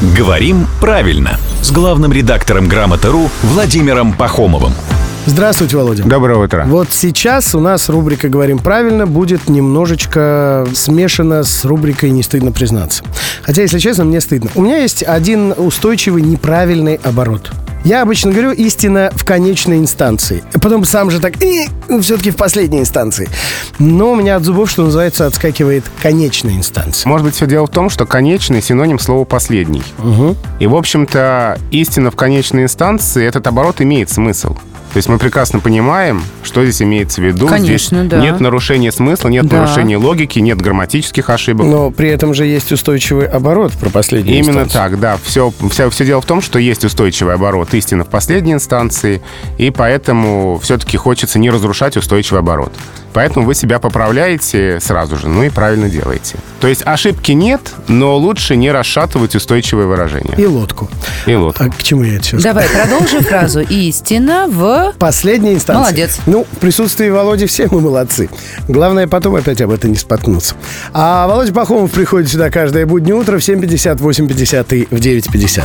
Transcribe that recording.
«Говорим правильно» с главным редактором «Грамоты.ру» Владимиром Пахомовым. Здравствуйте, Володя. Доброе утро. Вот сейчас у нас рубрика «Говорим правильно» будет немножечко смешана с рубрикой «Не стыдно признаться». Хотя, если честно, мне стыдно. У меня есть один устойчивый неправильный оборот. Я обычно говорю истина в конечной инстанции. Потом сам же так, э, все-таки в последней инстанции. Но у меня от зубов, что называется, отскакивает конечная инстанция. Может быть, все дело в том, что конечный синоним слова последний. Угу. И, в общем-то, истина в конечной инстанции, этот оборот имеет смысл. То есть мы прекрасно понимаем, что здесь имеется в виду. Конечно, здесь да. Нет нарушения смысла, нет Да. нарушения логики, нет грамматических ошибок. Но при этом же есть устойчивый оборот про последнюю Именно инстанцию. так, да. Все, все, все дело в том, что есть устойчивый оборот истины в последней инстанции, и поэтому все-таки хочется не разрушать устойчивый оборот. Поэтому вы себя поправляете сразу же, ну и правильно делаете. То есть ошибки нет, но лучше не расшатывать устойчивое выражение. И лодку. И вот. А к чему я это сейчас Давай, продолжи фразу. Истина в... Последняя инстанция. Молодец. Ну, в присутствии Володи все мы молодцы. Главное, потом опять об этом не споткнуться. А Володя Пахомов приходит сюда каждое буднее утро в 7.50, 8.50 и в 9.50.